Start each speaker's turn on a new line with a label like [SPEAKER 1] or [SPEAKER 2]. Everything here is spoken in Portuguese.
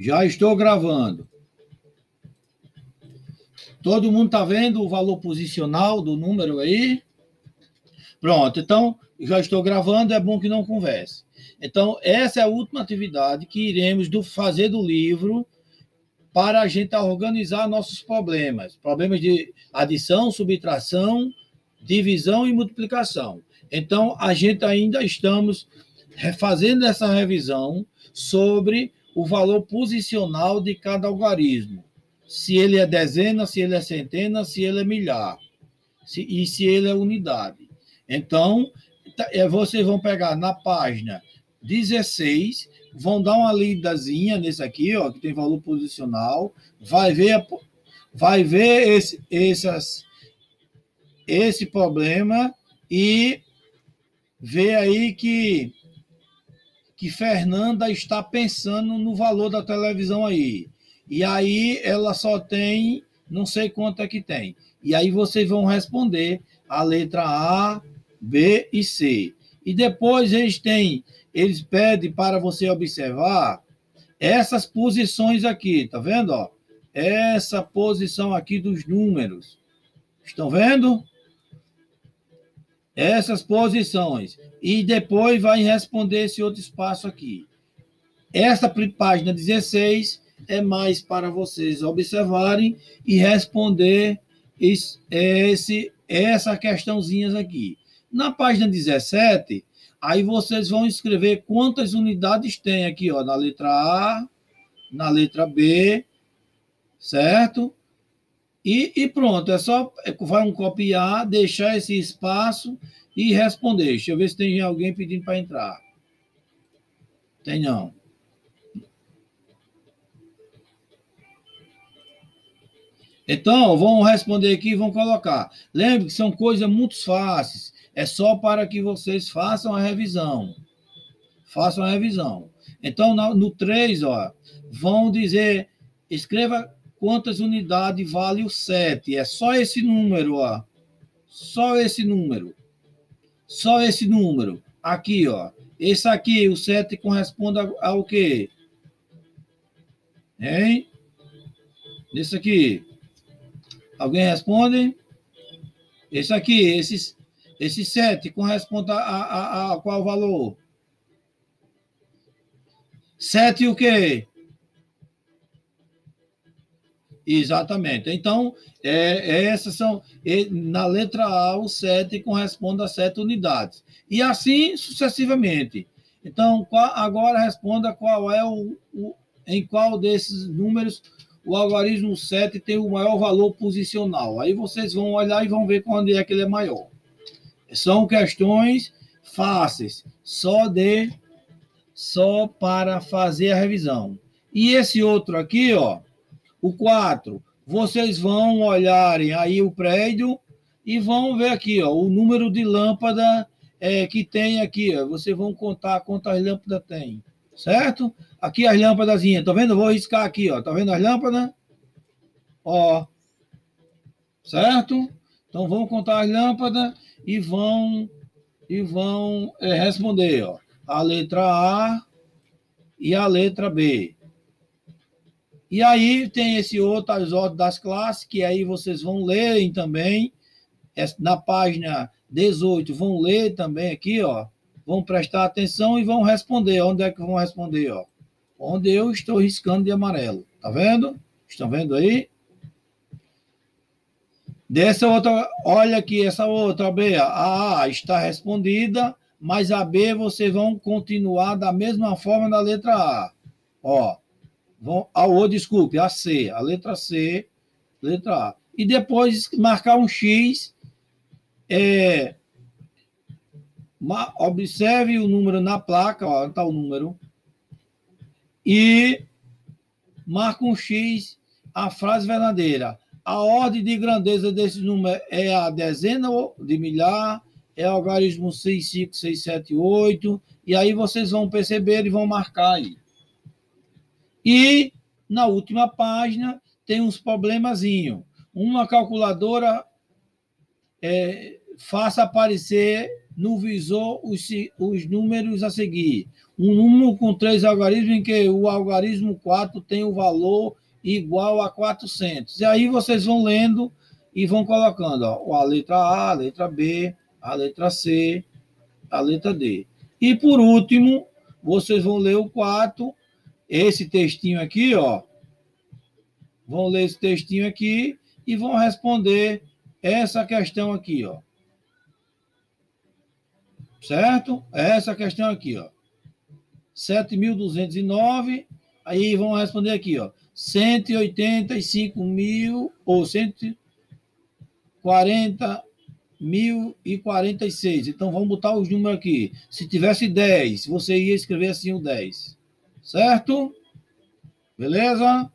[SPEAKER 1] Já estou gravando. Todo mundo está vendo o valor posicional do número aí? Pronto, então já estou gravando, é bom que não converse. Então, essa é a última atividade que iremos do, fazer do livro para a gente organizar nossos problemas. Problemas de adição, subtração, divisão e multiplicação. Então, a gente ainda estamos fazendo essa revisão sobre o valor posicional de cada algarismo. Se ele é dezena, se ele é centena, se ele é milhar. Se, e se ele é unidade. Então, tá, é, vocês vão pegar na página 16, vão dar uma lidazinha nesse aqui, ó, que tem valor posicional, vai ver, vai ver esse, essas, esse problema e ver aí que que Fernanda está pensando no valor da televisão aí. E aí ela só tem, não sei quanto é que tem. E aí vocês vão responder a letra A, B e C. E depois eles têm, eles pedem para você observar essas posições aqui, tá vendo? Ó? Essa posição aqui dos números. Estão vendo? Essas posições e depois vai responder esse outro espaço aqui. Esta página 16 é mais para vocês observarem e responder esse, essa questãozinhas aqui. Na página 17, aí vocês vão escrever quantas unidades tem aqui, ó, na letra A, na letra B, certo? E, e pronto, é só é, um copiar, deixar esse espaço e responder. Deixa eu ver se tem alguém pedindo para entrar. Tem não. Então, vão responder aqui e vão colocar. Lembre que são coisas muito fáceis. É só para que vocês façam a revisão. Façam a revisão. Então, no 3, ó, vão dizer, escreva quantas unidades vale o 7. É só esse número, ó. Só esse número. Só esse número. Aqui, ó. Esse aqui, o 7 corresponde ao quê? Hein? Esse aqui. Alguém responde? Esse aqui, esse, esse 7 corresponde a, a, a qual valor? 7 o quê? Exatamente. Então, é, essas são. Na letra A, o 7 corresponde a 7 unidades. E assim sucessivamente. Então, agora responda qual é o, o, em qual desses números o algarismo 7 tem o maior valor posicional. Aí vocês vão olhar e vão ver onde é que ele é maior. São questões fáceis, só de só para fazer a revisão. E esse outro aqui, ó, o 4, vocês vão olharem aí o prédio e vão ver aqui, ó, o número de lâmpada é, que tem aqui. Ó. Vocês vão contar quantas lâmpadas tem, certo? Aqui as lâmpadas, tá vendo? vou riscar aqui, ó. Tá vendo as lâmpadas? Ó. Certo? Então vamos contar as lâmpadas e vão e vão é, responder, ó. A letra A e a letra B. E aí tem esse outro, ordens das classes, que aí vocês vão lerem também, na página 18, vão ler também aqui, ó, vão prestar atenção e vão responder. Onde é que vão responder, ó? Onde eu estou riscando de amarelo. Tá vendo? Estão vendo aí? Dessa outra, olha aqui, essa outra B, a A está respondida, mas a B vocês vão continuar da mesma forma da letra A. Ó, vão a O, desculpe, a C, a letra C, letra A. E depois marcar um X. É, observe o número na placa, ó, está o número. E marca um X a frase verdadeira. A ordem de grandeza desse número é a dezena de milhar, é o algarismo 6, 5, 6, 7, 8. E aí vocês vão perceber e vão marcar aí. E na última página tem uns problemazinho. Uma calculadora é, faça aparecer no visor os, os números a seguir. Um número com três algarismos em que o algarismo 4 tem o valor igual a 400. E aí vocês vão lendo e vão colocando ó, a letra A, a letra B, a letra C, a letra D. E por último, vocês vão ler o 4, esse textinho aqui, ó. Vão ler esse textinho aqui e vão responder essa questão aqui, ó. Certo? Essa questão aqui, ó. 7.209, aí vão responder aqui, ó. 185 mil ou 140 mil e 46. Então vamos botar os números aqui. Se tivesse 10, você ia escrever assim o 10. Certo? Beleza?